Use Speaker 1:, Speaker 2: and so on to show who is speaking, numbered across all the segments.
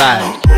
Speaker 1: Russian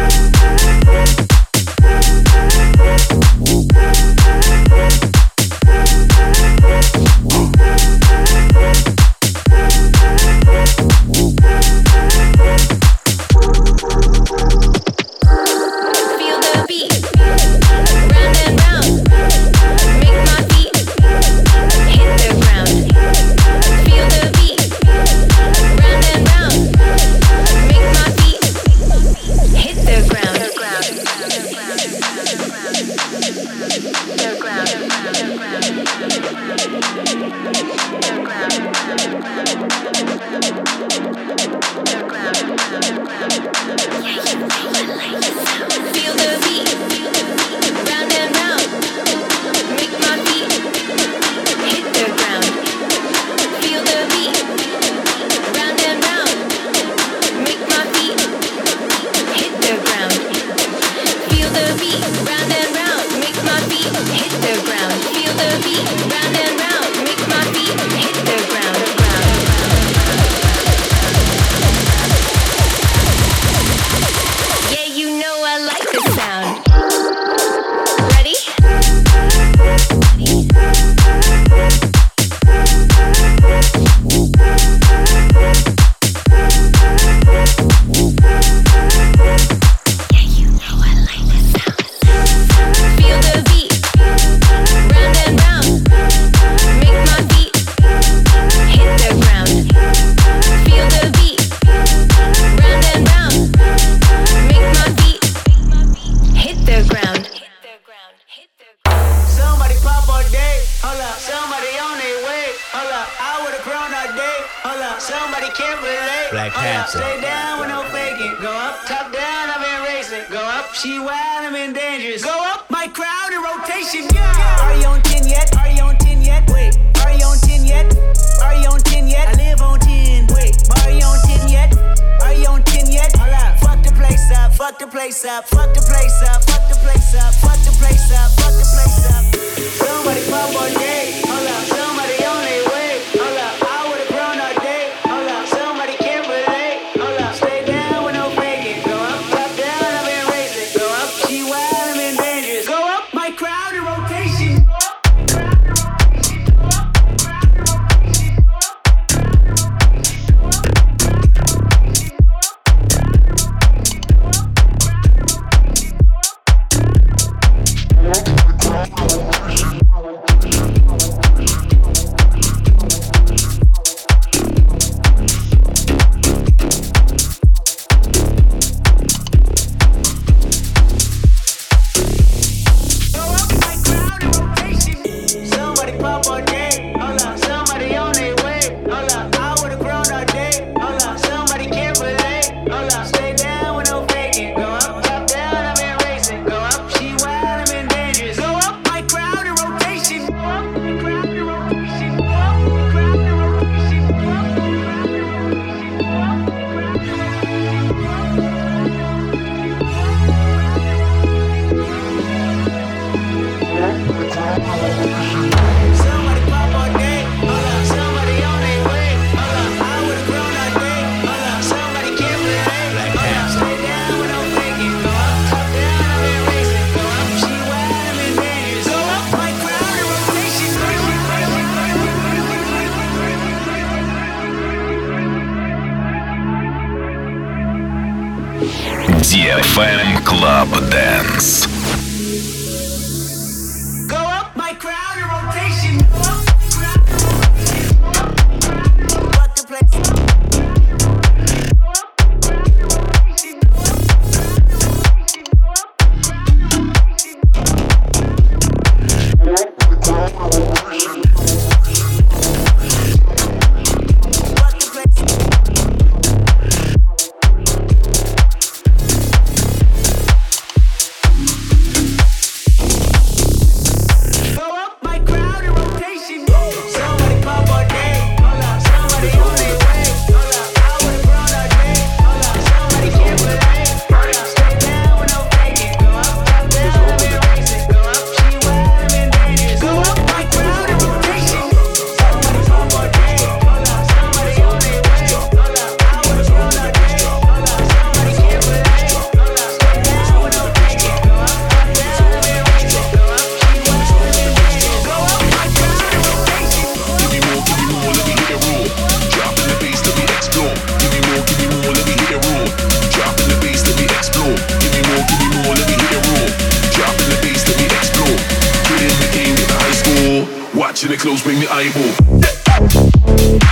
Speaker 2: close, bring the eyeball.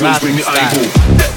Speaker 3: Russian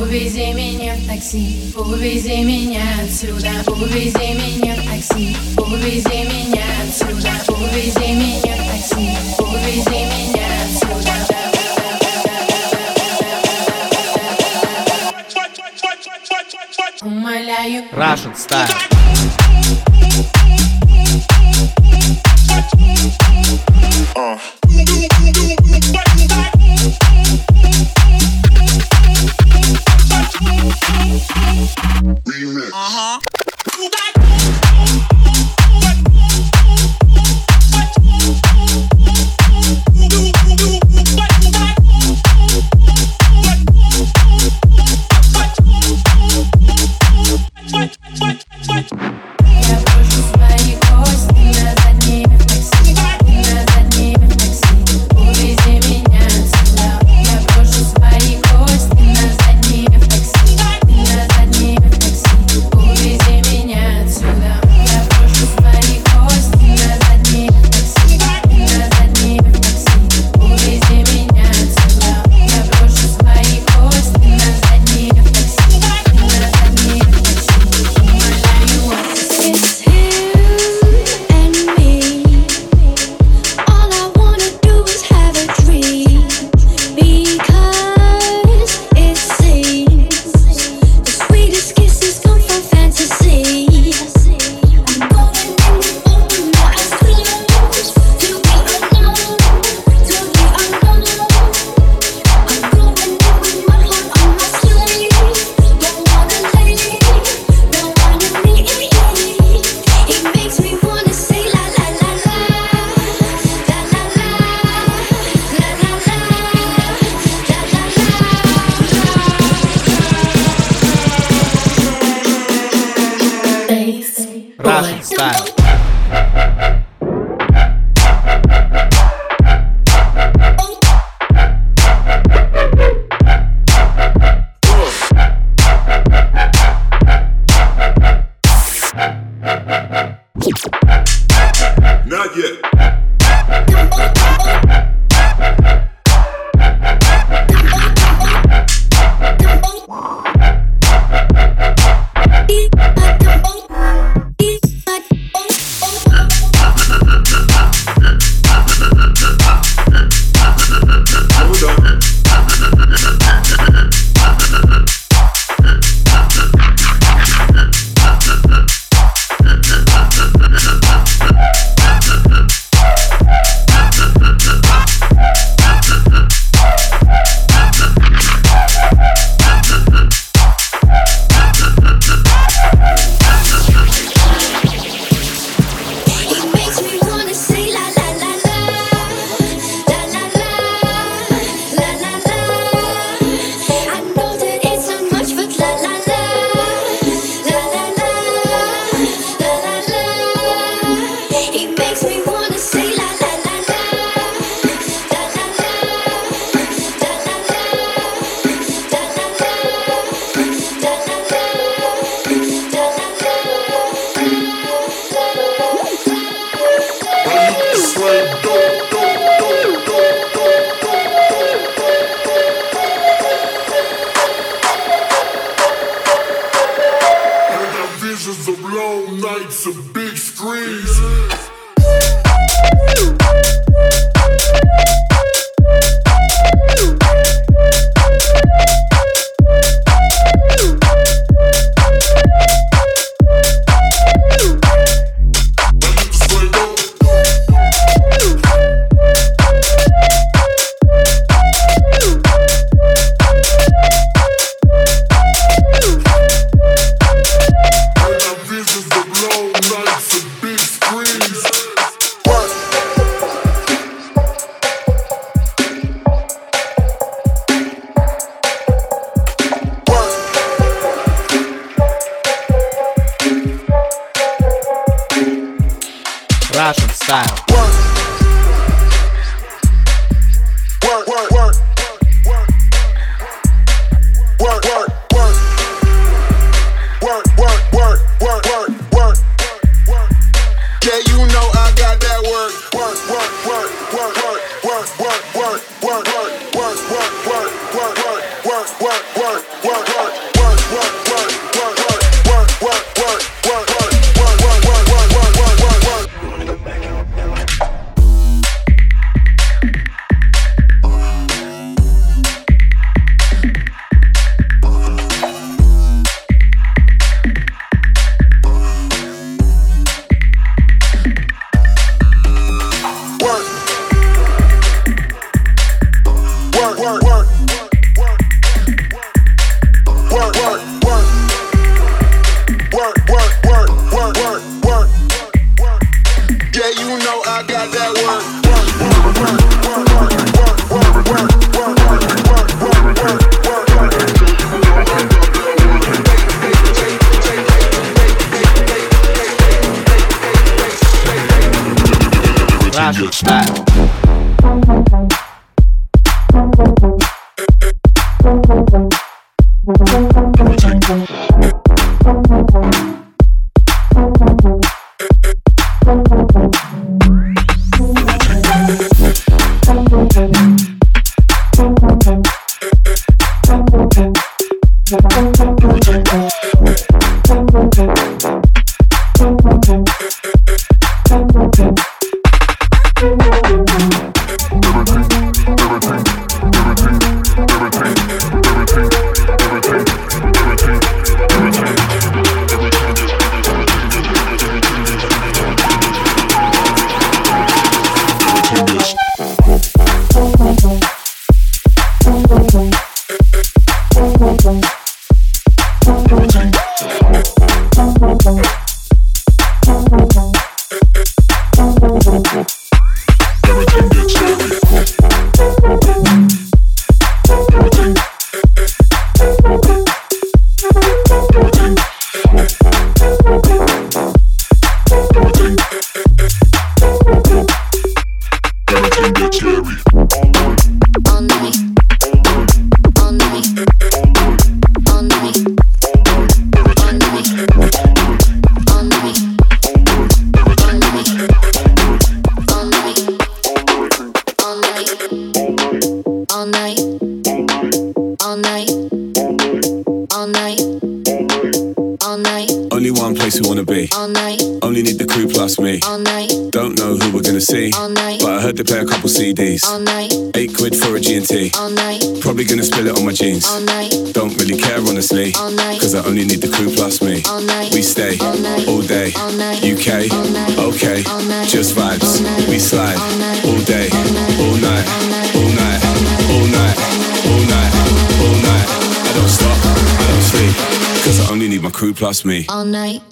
Speaker 4: Увези меня
Speaker 3: в такси, увези меня отсюда Увези меня в такси, увези меня отсюда Увези меня в такси, увези меня отсюда. Умоляю.
Speaker 5: Russian style.
Speaker 6: me. All
Speaker 1: night.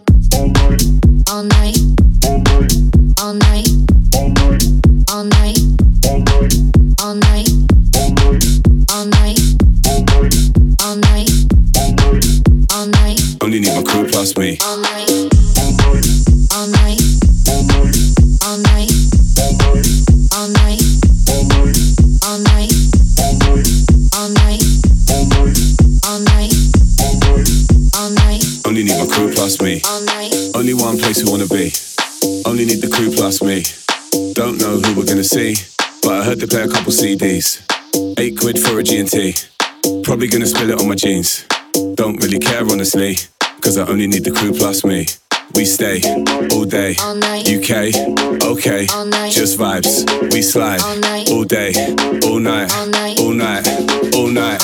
Speaker 7: Crew plus me. Only one place we wanna be. Only need the crew plus me. Don't know who we're gonna see, but I heard they play a couple CDs. Eight quid for a G&T. Probably gonna spill it on my jeans. Don't really care honestly, cause I only need the crew plus me. We stay all day. UK, okay, just vibes. We slide
Speaker 8: All
Speaker 7: all day, all night,
Speaker 8: All night.
Speaker 7: all night, all night,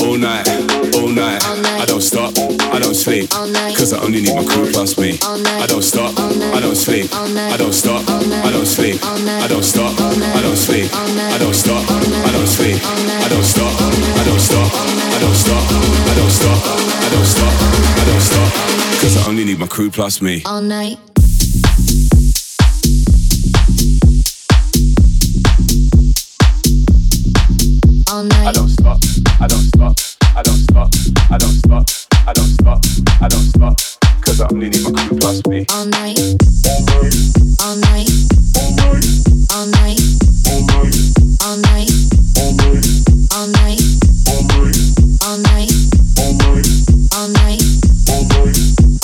Speaker 8: All night.
Speaker 7: all night, all night.
Speaker 8: All night.
Speaker 7: I don't stop, I don't sleep, cause I only need my crew plus me. I don't stop, I don't sleep, I don't stop, I don't sleep, I don't stop, I don't sleep, I don't stop, I don't sleep, I don't stop, I don't stop, I don't stop, I don't stop, I don't stop, I don't stop, cause I only need my crew plus me.
Speaker 8: All night. All
Speaker 7: I don't stop, I don't stop, I don't stop, I don't stop, I don't stop, I don't stop, cause I only need my crew plus me.
Speaker 8: All night. All night. All night. All night. All night. All night. All night.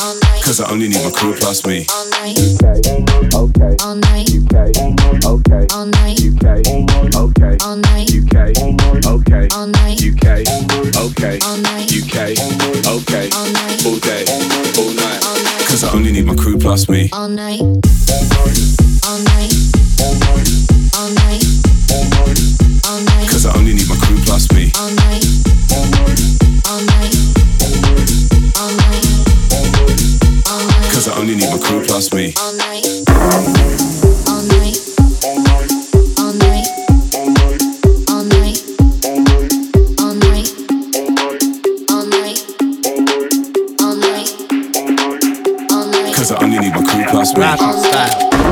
Speaker 8: All night.
Speaker 7: Cause I only need my crew plus me.
Speaker 8: All night.
Speaker 7: Okay,
Speaker 8: All night.
Speaker 7: UK, okay,
Speaker 8: All night.
Speaker 7: UK, okay,
Speaker 8: All night.
Speaker 7: UK, okay,
Speaker 8: All night.
Speaker 7: UK, okay,
Speaker 8: All night.
Speaker 7: UK, okay,
Speaker 8: All night.
Speaker 7: all day, all night.
Speaker 8: All night.
Speaker 7: Cause I only need my crew plus me.
Speaker 8: All night. All night. All night. All night.
Speaker 7: Cause I only need I only need my crew plus me.
Speaker 8: All night.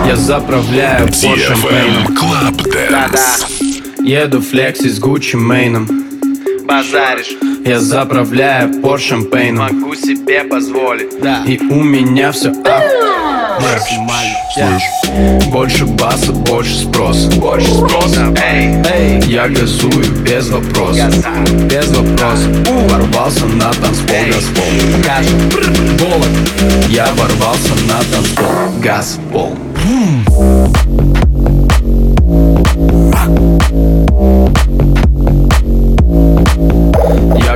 Speaker 9: Я заправляю Porsche
Speaker 10: Main Club Dance. Да-да.
Speaker 9: Еду флекс с Gucci Мейном
Speaker 3: Базаришь
Speaker 9: я заправляю Porsche Пейном
Speaker 3: могу себе позволить. Да,
Speaker 9: И у меня все
Speaker 3: максимально.
Speaker 9: Больше баса, больше спроса. Больше спроса.
Speaker 3: Эй,
Speaker 9: Эй, я газую без вопроса Без вопроса Ворвался на танцпол. Газпол.
Speaker 3: Скажем,
Speaker 9: Я ворвался на танцпол. Газпол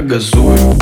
Speaker 9: газую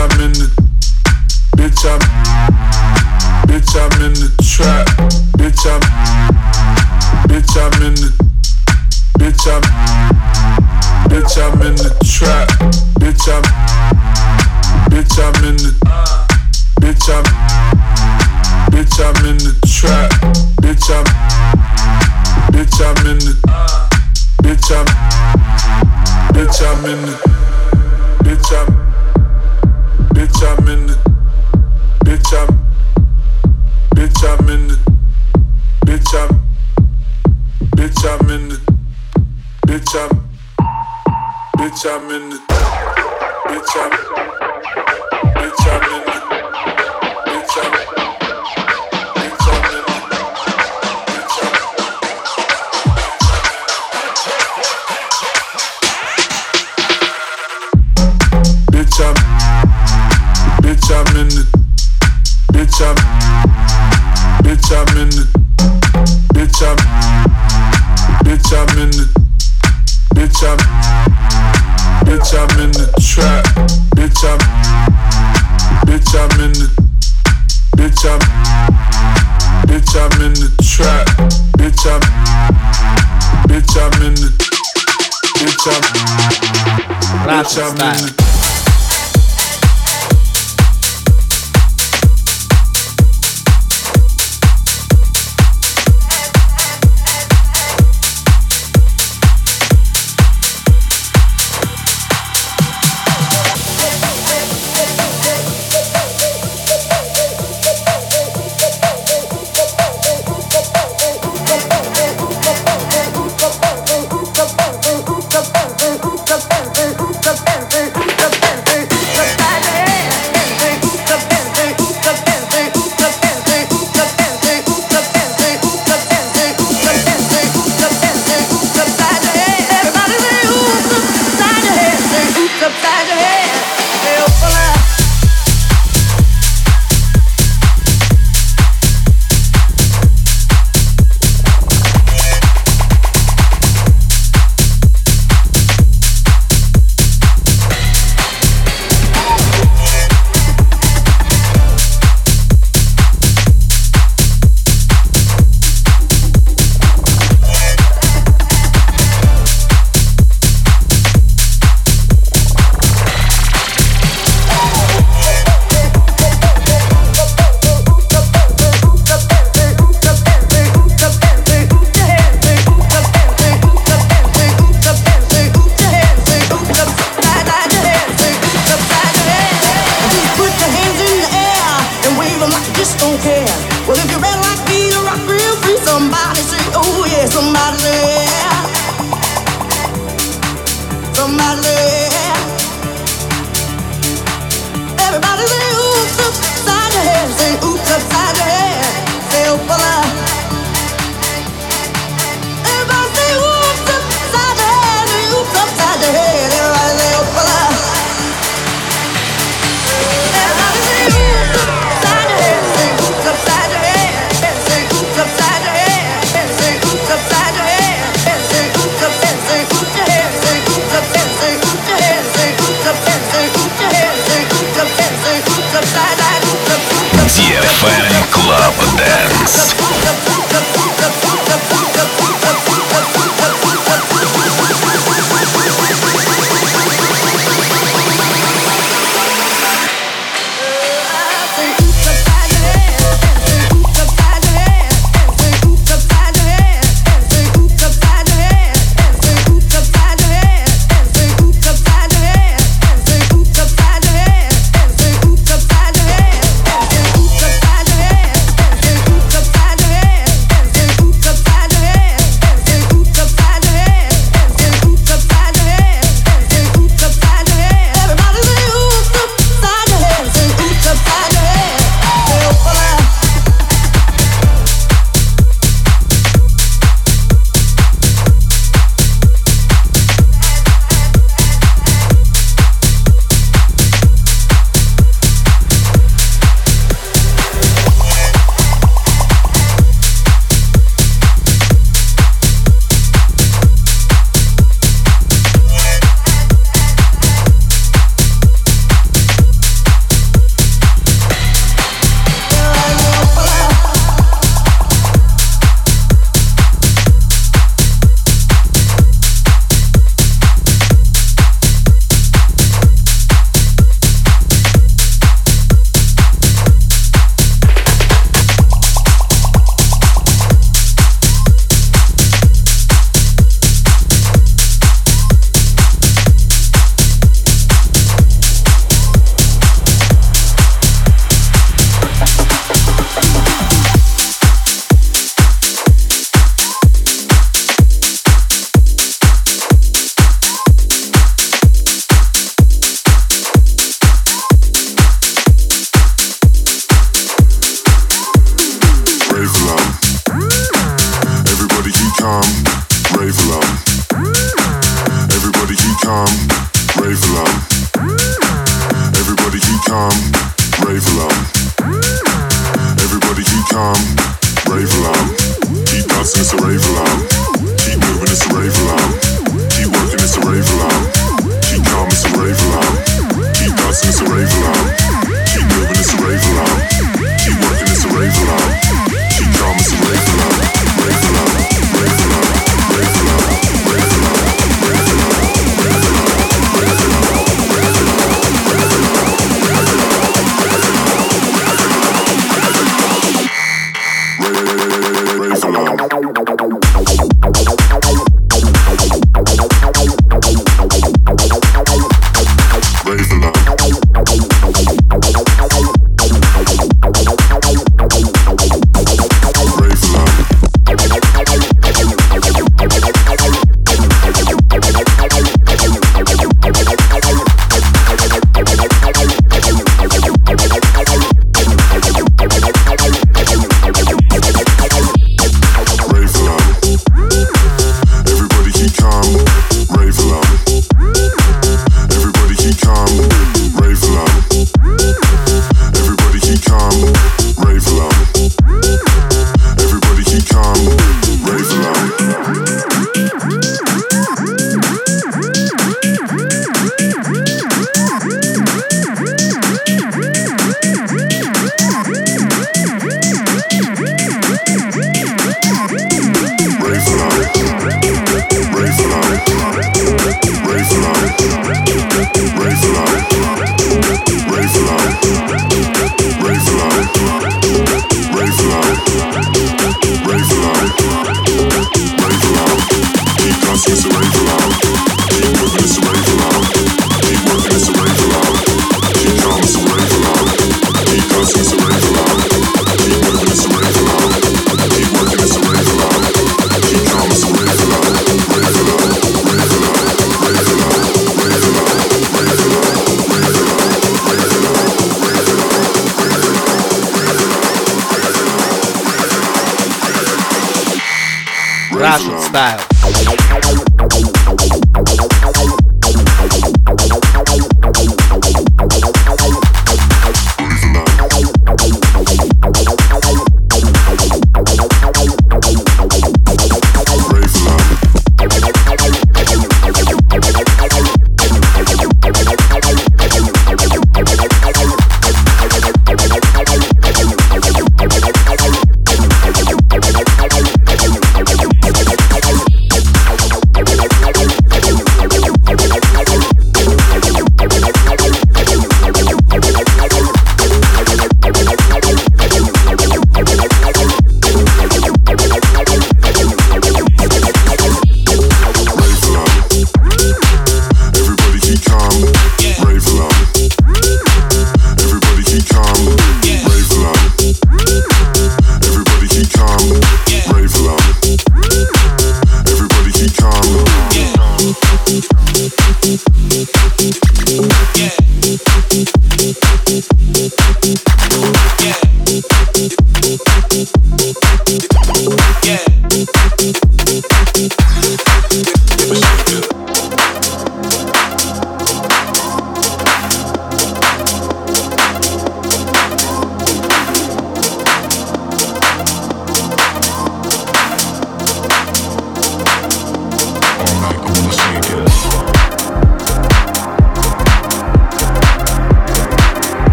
Speaker 1: I'm in
Speaker 11: the
Speaker 8: bitch I'm bitch I'm in the trap bitch I'm bitch I'm in the bitch I'm bitch I'm in the trap bitch I'm bitch I'm in the bitch I'm bitch I'm in the trap bitch I'm bitch I'm in the bitch I'm bitch I'm in the bitch I'm Bitch, I'm in the. Bitch, I'm. Bitch, I'm in the. Bitch, I'm. Bitch, I'm in the. Bitch, I'm. Bitch, I'm in
Speaker 12: the. Bitch, I'm. Bitch, I'm in the. I'm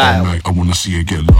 Speaker 8: Style.
Speaker 2: I wanna see you get low.